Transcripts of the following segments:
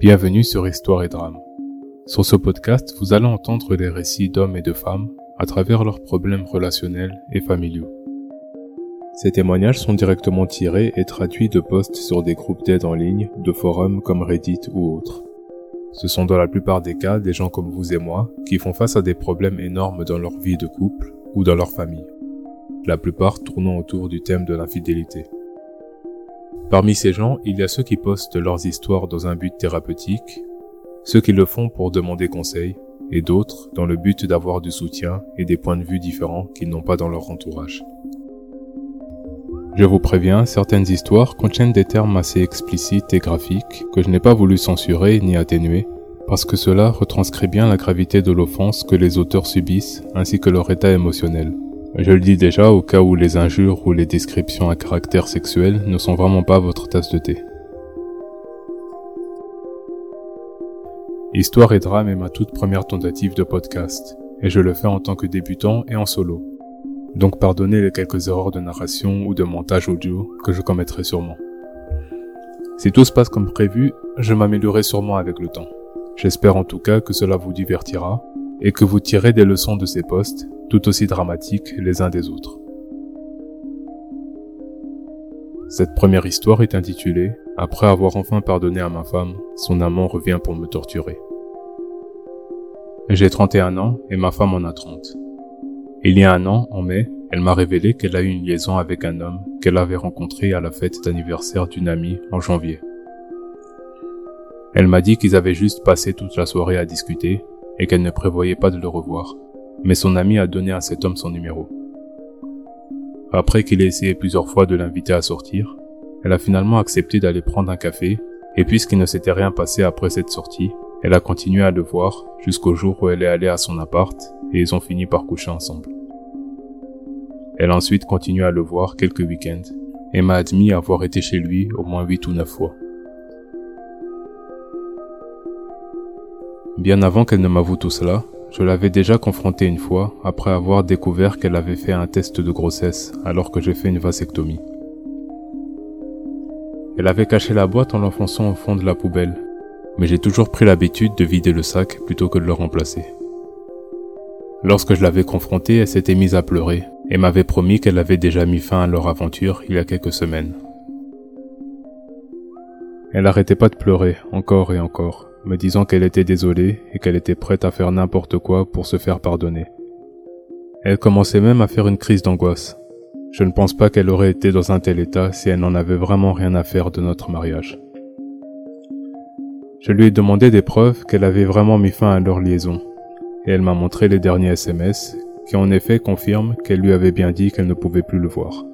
Bienvenue sur Histoire et Drame. Sur ce podcast, vous allez entendre les récits d'hommes et de femmes à travers leurs problèmes relationnels et familiaux. Ces témoignages sont directement tirés et traduits de posts sur des groupes d'aide en ligne, de forums comme Reddit ou autres. Ce sont dans la plupart des cas des gens comme vous et moi qui font face à des problèmes énormes dans leur vie de couple ou dans leur famille. La plupart tournant autour du thème de l'infidélité. Parmi ces gens, il y a ceux qui postent leurs histoires dans un but thérapeutique, ceux qui le font pour demander conseil, et d'autres dans le but d'avoir du soutien et des points de vue différents qu'ils n'ont pas dans leur entourage. Je vous préviens, certaines histoires contiennent des termes assez explicites et graphiques que je n'ai pas voulu censurer ni atténuer, parce que cela retranscrit bien la gravité de l'offense que les auteurs subissent ainsi que leur état émotionnel. Je le dis déjà au cas où les injures ou les descriptions à caractère sexuel ne sont vraiment pas votre tasse de thé. Histoire et drame est ma toute première tentative de podcast, et je le fais en tant que débutant et en solo. Donc pardonnez les quelques erreurs de narration ou de montage audio que je commettrai sûrement. Si tout se passe comme prévu, je m'améliorerai sûrement avec le temps. J'espère en tout cas que cela vous divertira et que vous tirez des leçons de ces posts tout aussi dramatiques les uns des autres. Cette première histoire est intitulée Après avoir enfin pardonné à ma femme, son amant revient pour me torturer. J'ai 31 ans et ma femme en a 30. Il y a un an, en mai, elle m'a révélé qu'elle a eu une liaison avec un homme qu'elle avait rencontré à la fête d'anniversaire d'une amie en janvier. Elle m'a dit qu'ils avaient juste passé toute la soirée à discuter et qu'elle ne prévoyait pas de le revoir mais son ami a donné à cet homme son numéro. Après qu'il ait essayé plusieurs fois de l'inviter à sortir, elle a finalement accepté d'aller prendre un café, et puisqu'il ne s'était rien passé après cette sortie, elle a continué à le voir jusqu'au jour où elle est allée à son appart et ils ont fini par coucher ensemble. Elle a ensuite continué à le voir quelques week-ends et m'a admis avoir été chez lui au moins huit ou neuf fois. Bien avant qu'elle ne m'avoue tout cela, je l'avais déjà confrontée une fois après avoir découvert qu'elle avait fait un test de grossesse alors que j'ai fait une vasectomie. Elle avait caché la boîte en l'enfonçant au fond de la poubelle, mais j'ai toujours pris l'habitude de vider le sac plutôt que de le remplacer. Lorsque je l'avais confrontée, elle s'était mise à pleurer et m'avait promis qu'elle avait déjà mis fin à leur aventure il y a quelques semaines. Elle n'arrêtait pas de pleurer encore et encore me disant qu'elle était désolée et qu'elle était prête à faire n'importe quoi pour se faire pardonner. Elle commençait même à faire une crise d'angoisse. Je ne pense pas qu'elle aurait été dans un tel état si elle n'en avait vraiment rien à faire de notre mariage. Je lui ai demandé des preuves qu'elle avait vraiment mis fin à leur liaison, et elle m'a montré les derniers SMS qui en effet confirment qu'elle lui avait bien dit qu'elle ne pouvait plus le voir.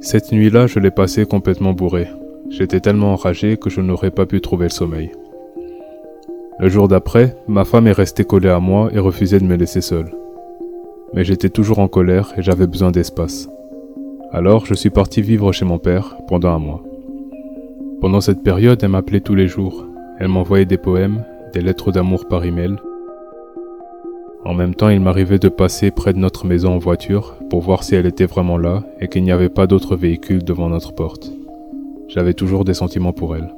Cette nuit-là, je l'ai passée complètement bourré. J'étais tellement enragé que je n'aurais pas pu trouver le sommeil. Le jour d'après, ma femme est restée collée à moi et refusait de me laisser seul. Mais j'étais toujours en colère et j'avais besoin d'espace. Alors je suis parti vivre chez mon père pendant un mois. Pendant cette période, elle m'appelait tous les jours. Elle m'envoyait des poèmes, des lettres d'amour par email. En même temps, il m'arrivait de passer près de notre maison en voiture pour voir si elle était vraiment là et qu'il n'y avait pas d'autres véhicules devant notre porte. J'avais toujours des sentiments pour elle.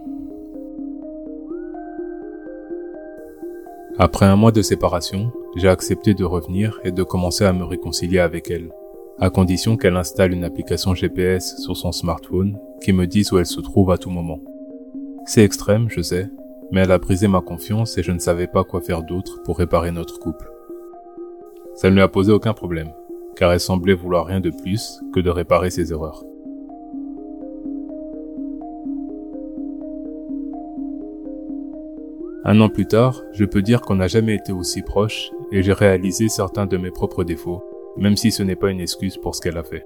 Après un mois de séparation, j'ai accepté de revenir et de commencer à me réconcilier avec elle, à condition qu'elle installe une application GPS sur son smartphone qui me dise où elle se trouve à tout moment. C'est extrême, je sais, mais elle a brisé ma confiance et je ne savais pas quoi faire d'autre pour réparer notre couple. Ça ne lui a posé aucun problème, car elle semblait vouloir rien de plus que de réparer ses erreurs. Un an plus tard, je peux dire qu'on n'a jamais été aussi proches et j'ai réalisé certains de mes propres défauts, même si ce n'est pas une excuse pour ce qu'elle a fait.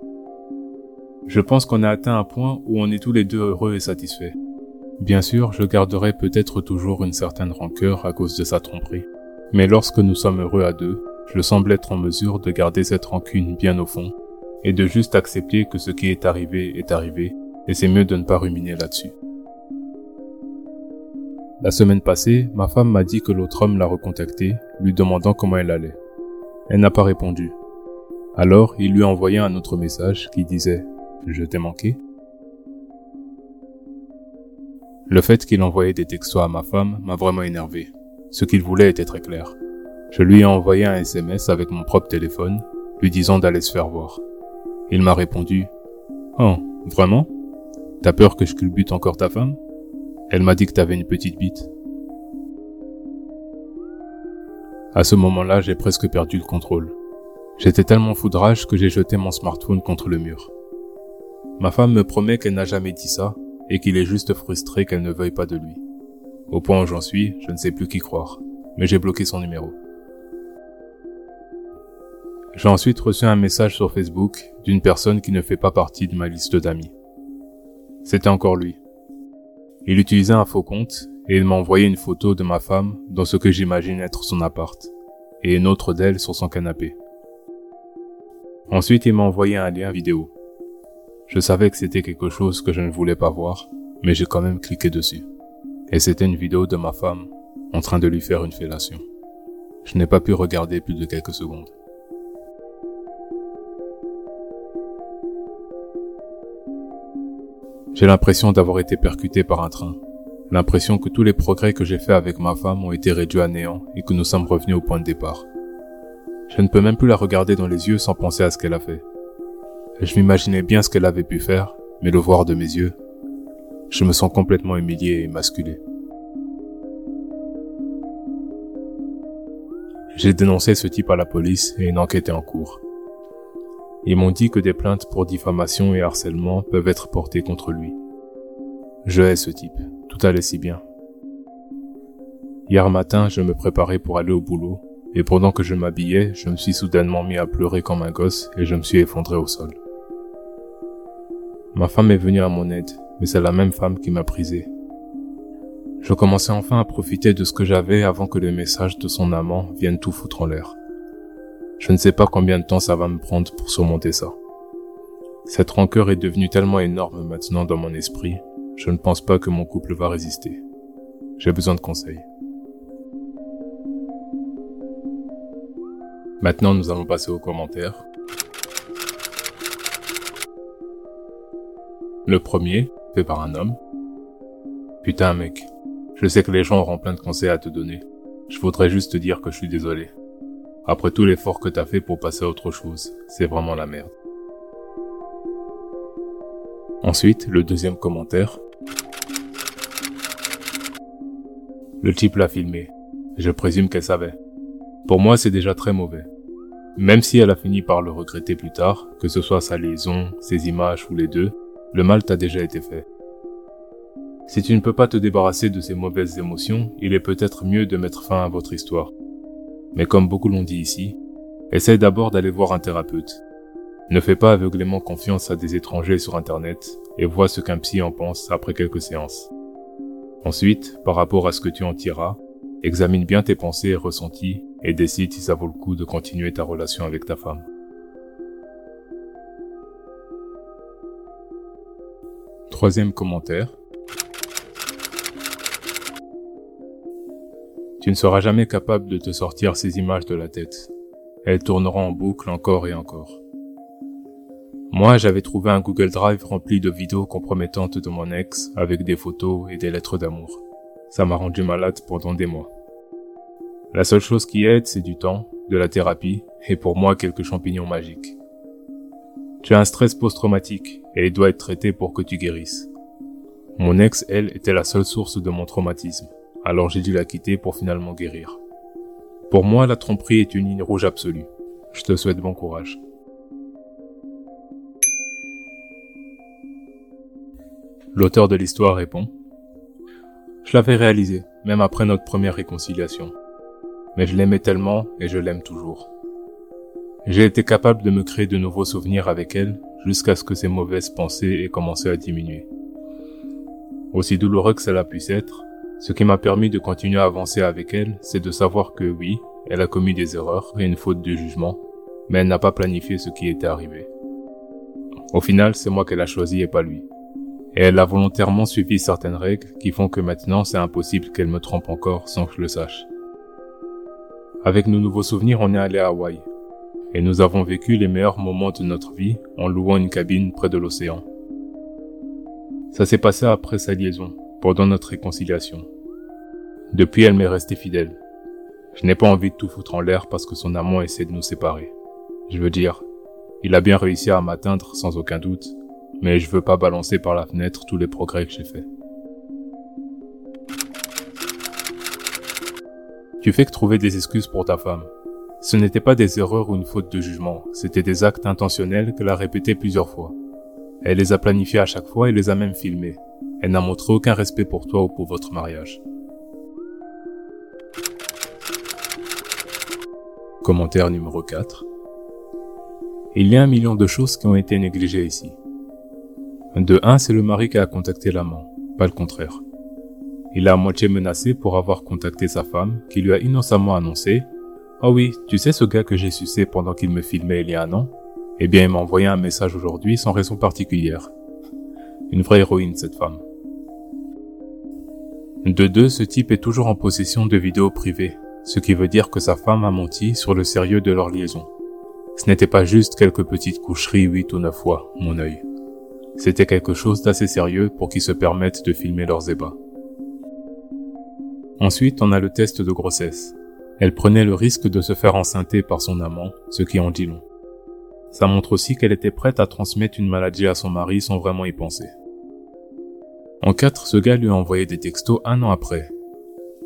Je pense qu'on a atteint un point où on est tous les deux heureux et satisfaits. Bien sûr, je garderai peut-être toujours une certaine rancœur à cause de sa tromperie. Mais lorsque nous sommes heureux à deux, je semble être en mesure de garder cette rancune bien au fond et de juste accepter que ce qui est arrivé est arrivé et c'est mieux de ne pas ruminer là-dessus. La semaine passée, ma femme m'a dit que l'autre homme l'a recontacté, lui demandant comment elle allait. Elle n'a pas répondu. Alors, il lui a envoyé un autre message qui disait ⁇ Je t'ai manqué ?⁇ Le fait qu'il envoyait des textos à ma femme m'a vraiment énervé. Ce qu'il voulait était très clair. Je lui ai envoyé un SMS avec mon propre téléphone, lui disant d'aller se faire voir. Il m'a répondu Oh, vraiment? T'as peur que je culbute encore ta femme Elle m'a dit que t'avais une petite bite. À ce moment-là, j'ai presque perdu le contrôle. J'étais tellement foudrage que j'ai jeté mon smartphone contre le mur. Ma femme me promet qu'elle n'a jamais dit ça et qu'il est juste frustré qu'elle ne veuille pas de lui. Au point où j'en suis, je ne sais plus qui croire, mais j'ai bloqué son numéro. J'ai ensuite reçu un message sur Facebook d'une personne qui ne fait pas partie de ma liste d'amis. C'était encore lui. Il utilisait un faux compte et il m'a envoyé une photo de ma femme dans ce que j'imagine être son appart et une autre d'elle sur son canapé. Ensuite, il m'a envoyé un lien vidéo. Je savais que c'était quelque chose que je ne voulais pas voir, mais j'ai quand même cliqué dessus. Et c'était une vidéo de ma femme en train de lui faire une fellation. Je n'ai pas pu regarder plus de quelques secondes. J'ai l'impression d'avoir été percuté par un train. L'impression que tous les progrès que j'ai faits avec ma femme ont été réduits à néant et que nous sommes revenus au point de départ. Je ne peux même plus la regarder dans les yeux sans penser à ce qu'elle a fait. Je m'imaginais bien ce qu'elle avait pu faire, mais le voir de mes yeux, je me sens complètement humilié et masculé. J'ai dénoncé ce type à la police et une enquête est en cours. Ils m'ont dit que des plaintes pour diffamation et harcèlement peuvent être portées contre lui. Je hais ce type. Tout allait si bien. Hier matin, je me préparais pour aller au boulot, et pendant que je m'habillais, je me suis soudainement mis à pleurer comme un gosse et je me suis effondré au sol. Ma femme est venue à mon aide, mais c'est la même femme qui m'a brisé. Je commençais enfin à profiter de ce que j'avais avant que les messages de son amant viennent tout foutre en l'air. Je ne sais pas combien de temps ça va me prendre pour surmonter ça. Cette rancœur est devenue tellement énorme maintenant dans mon esprit, je ne pense pas que mon couple va résister. J'ai besoin de conseils. Maintenant, nous allons passer aux commentaires. Le premier, fait par un homme. Putain mec, je sais que les gens auront plein de conseils à te donner. Je voudrais juste te dire que je suis désolé. Après tout l'effort que t'as fait pour passer à autre chose, c'est vraiment la merde. Ensuite, le deuxième commentaire. Le type l'a filmé. Je présume qu'elle savait. Pour moi, c'est déjà très mauvais. Même si elle a fini par le regretter plus tard, que ce soit sa liaison, ses images ou les deux, le mal t'a déjà été fait. Si tu ne peux pas te débarrasser de ces mauvaises émotions, il est peut-être mieux de mettre fin à votre histoire. Mais comme beaucoup l'ont dit ici, essaye d'abord d'aller voir un thérapeute. Ne fais pas aveuglément confiance à des étrangers sur Internet et vois ce qu'un psy en pense après quelques séances. Ensuite, par rapport à ce que tu en tireras, examine bien tes pensées et ressentis et décide si ça vaut le coup de continuer ta relation avec ta femme. Troisième commentaire. Tu ne seras jamais capable de te sortir ces images de la tête. Elles tourneront en boucle encore et encore. Moi, j'avais trouvé un Google Drive rempli de vidéos compromettantes de mon ex avec des photos et des lettres d'amour. Ça m'a rendu malade pendant des mois. La seule chose qui aide, c'est du temps, de la thérapie et pour moi quelques champignons magiques. Tu as un stress post-traumatique et il doit être traité pour que tu guérisses. Mon ex, elle, était la seule source de mon traumatisme, alors j'ai dû la quitter pour finalement guérir. Pour moi, la tromperie est une ligne rouge absolue. Je te souhaite bon courage. L'auteur de l'histoire répond Je l'avais réalisé, même après notre première réconciliation. Mais je l'aimais tellement et je l'aime toujours. J'ai été capable de me créer de nouveaux souvenirs avec elle jusqu'à ce que ces mauvaises pensées aient commencé à diminuer. Aussi douloureux que cela puisse être, ce qui m'a permis de continuer à avancer avec elle, c'est de savoir que oui, elle a commis des erreurs et une faute de jugement, mais elle n'a pas planifié ce qui était arrivé. Au final, c'est moi qu'elle a choisi et pas lui. Et elle a volontairement suivi certaines règles qui font que maintenant c'est impossible qu'elle me trompe encore sans que je le sache. Avec nos nouveaux souvenirs, on est allé à Hawaï, et nous avons vécu les meilleurs moments de notre vie en louant une cabine près de l'océan. Ça s'est passé après sa liaison, pendant notre réconciliation. Depuis, elle m'est restée fidèle. Je n'ai pas envie de tout foutre en l'air parce que son amant essaie de nous séparer. Je veux dire, il a bien réussi à m'atteindre sans aucun doute, mais je veux pas balancer par la fenêtre tous les progrès que j'ai faits. Tu fais que trouver des excuses pour ta femme. Ce n'était pas des erreurs ou une faute de jugement, c'était des actes intentionnels qu'elle a répétés plusieurs fois. Elle les a planifiés à chaque fois et les a même filmés. Elle n'a montré aucun respect pour toi ou pour votre mariage. Commentaire numéro 4. Il y a un million de choses qui ont été négligées ici. De 1, c'est le mari qui a contacté l'amant, pas le contraire. Il a à moitié menacé pour avoir contacté sa femme, qui lui a innocemment annoncé Oh oui, tu sais ce gars que j'ai sucé pendant qu'il me filmait il y a un an? Eh bien, il m'a envoyé un message aujourd'hui sans raison particulière. Une vraie héroïne, cette femme. De deux, ce type est toujours en possession de vidéos privées, ce qui veut dire que sa femme a menti sur le sérieux de leur liaison. Ce n'était pas juste quelques petites coucheries huit ou neuf fois, mon œil. C'était quelque chose d'assez sérieux pour qu'ils se permettent de filmer leurs ébats. Ensuite, on a le test de grossesse. Elle prenait le risque de se faire enceinter par son amant, ce qui en dit long. Ça montre aussi qu'elle était prête à transmettre une maladie à son mari sans vraiment y penser. En quatre, ce gars lui a envoyé des textos un an après,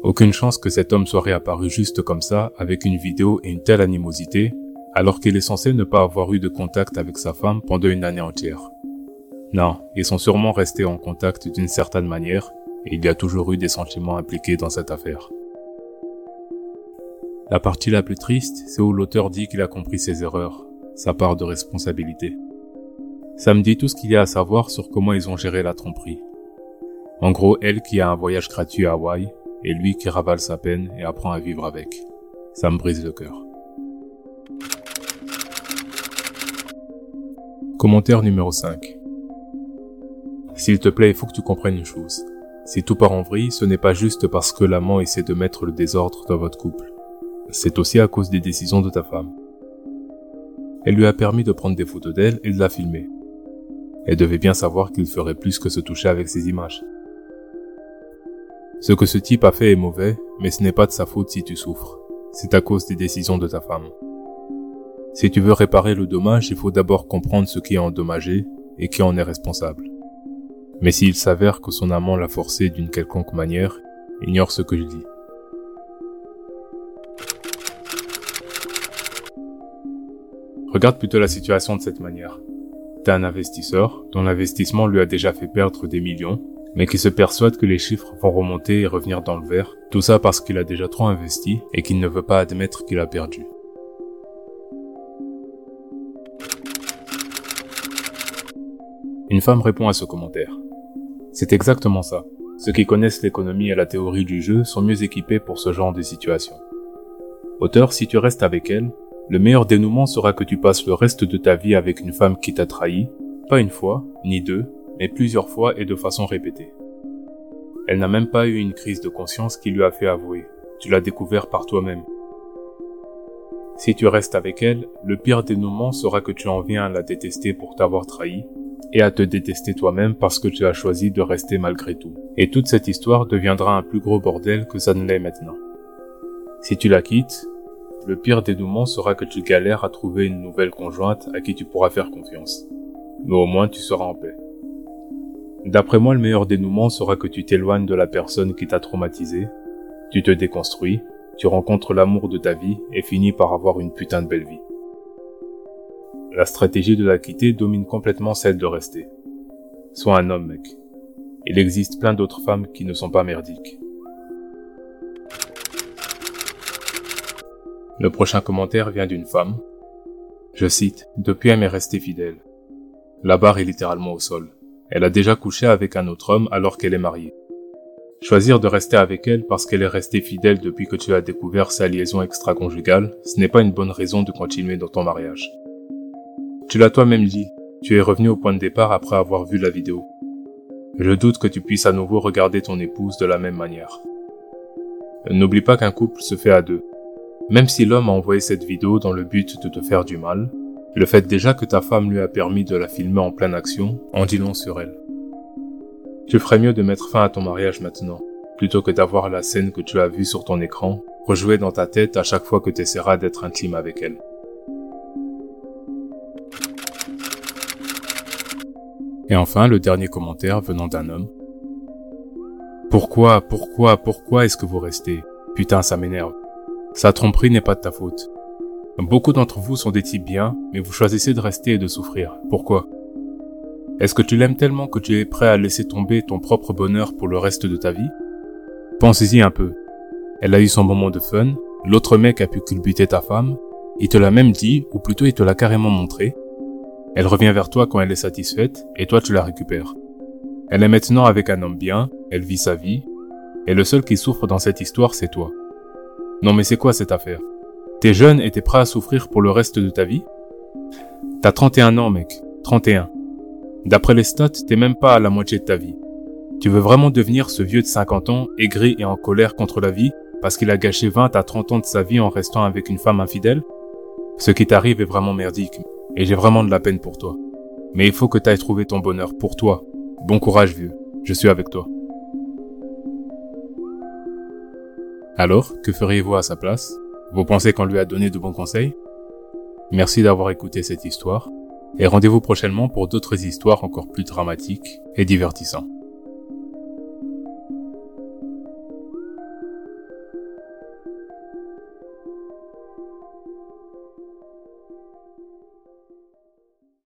aucune chance que cet homme soit réapparu juste comme ça, avec une vidéo et une telle animosité, alors qu'il est censé ne pas avoir eu de contact avec sa femme pendant une année entière. Non, ils sont sûrement restés en contact d'une certaine manière, et il y a toujours eu des sentiments impliqués dans cette affaire. La partie la plus triste, c'est où l'auteur dit qu'il a compris ses erreurs, sa part de responsabilité. Ça me dit tout ce qu'il y a à savoir sur comment ils ont géré la tromperie. En gros, elle qui a un voyage gratuit à Hawaï, et lui qui ravale sa peine et apprend à vivre avec. Ça me brise le cœur. Commentaire numéro 5. S'il te plaît, il faut que tu comprennes une chose. Si tout part en vrille, ce n'est pas juste parce que l'amant essaie de mettre le désordre dans votre couple. C'est aussi à cause des décisions de ta femme. Elle lui a permis de prendre des photos d'elle et de la filmer. Elle devait bien savoir qu'il ferait plus que se toucher avec ces images. Ce que ce type a fait est mauvais, mais ce n'est pas de sa faute si tu souffres. C'est à cause des décisions de ta femme. Si tu veux réparer le dommage, il faut d'abord comprendre ce qui est endommagé et qui en est responsable. Mais s'il s'avère que son amant l'a forcé d'une quelconque manière, ignore ce que je dis. Regarde plutôt la situation de cette manière. T'as un investisseur dont l'investissement lui a déjà fait perdre des millions mais qui se persuade que les chiffres vont remonter et revenir dans le vert, tout ça parce qu'il a déjà trop investi et qu'il ne veut pas admettre qu'il a perdu. Une femme répond à ce commentaire. C'est exactement ça. Ceux qui connaissent l'économie et la théorie du jeu sont mieux équipés pour ce genre de situation. Auteur, si tu restes avec elle, le meilleur dénouement sera que tu passes le reste de ta vie avec une femme qui t'a trahi, pas une fois, ni deux, mais plusieurs fois et de façon répétée. Elle n'a même pas eu une crise de conscience qui lui a fait avouer. Tu l'as découvert par toi-même. Si tu restes avec elle, le pire dénouement sera que tu en viens à la détester pour t'avoir trahi, et à te détester toi-même parce que tu as choisi de rester malgré tout. Et toute cette histoire deviendra un plus gros bordel que ça ne l'est maintenant. Si tu la quittes, le pire dénouement sera que tu galères à trouver une nouvelle conjointe à qui tu pourras faire confiance. Mais au moins tu seras en paix. D'après moi, le meilleur dénouement sera que tu t'éloignes de la personne qui t'a traumatisé, tu te déconstruis, tu rencontres l'amour de ta vie et finis par avoir une putain de belle vie. La stratégie de la quitter domine complètement celle de rester. Sois un homme, mec. Il existe plein d'autres femmes qui ne sont pas merdiques. Le prochain commentaire vient d'une femme. Je cite, Depuis elle m'est restée fidèle. La barre est littéralement au sol. Elle a déjà couché avec un autre homme alors qu'elle est mariée. Choisir de rester avec elle parce qu'elle est restée fidèle depuis que tu as découvert sa liaison extra-conjugale, ce n'est pas une bonne raison de continuer dans ton mariage. Tu l'as toi-même dit, tu es revenu au point de départ après avoir vu la vidéo. Je doute que tu puisses à nouveau regarder ton épouse de la même manière. N'oublie pas qu'un couple se fait à deux. Même si l'homme a envoyé cette vidéo dans le but de te faire du mal, le fait déjà que ta femme lui a permis de la filmer en pleine action en dit long sur elle. Tu ferais mieux de mettre fin à ton mariage maintenant, plutôt que d'avoir la scène que tu as vue sur ton écran rejouer dans ta tête à chaque fois que tu essaieras d'être intime avec elle. Et enfin, le dernier commentaire venant d'un homme. Pourquoi, pourquoi, pourquoi est-ce que vous restez? Putain, ça m'énerve. Sa tromperie n'est pas de ta faute. Beaucoup d'entre vous sont des types bien, mais vous choisissez de rester et de souffrir. Pourquoi? Est-ce que tu l'aimes tellement que tu es prêt à laisser tomber ton propre bonheur pour le reste de ta vie? Pensez-y un peu. Elle a eu son moment de fun, l'autre mec a pu culbuter ta femme, il te l'a même dit, ou plutôt il te l'a carrément montré, elle revient vers toi quand elle est satisfaite et toi tu la récupères. Elle est maintenant avec un homme bien, elle vit sa vie, et le seul qui souffre dans cette histoire c'est toi. Non mais c'est quoi cette affaire? T'es jeune et t'es prêt à souffrir pour le reste de ta vie? T'as 31 ans mec, 31. D'après les stats, t'es même pas à la moitié de ta vie. Tu veux vraiment devenir ce vieux de 50 ans, aigri et en colère contre la vie, parce qu'il a gâché 20 à 30 ans de sa vie en restant avec une femme infidèle? Ce qui t'arrive est vraiment merdique, et j'ai vraiment de la peine pour toi. Mais il faut que tu ailles trouver ton bonheur pour toi. Bon courage, vieux. Je suis avec toi. Alors, que feriez-vous à sa place? Vous pensez qu'on lui a donné de bons conseils? Merci d'avoir écouté cette histoire, et rendez-vous prochainement pour d'autres histoires encore plus dramatiques et divertissantes.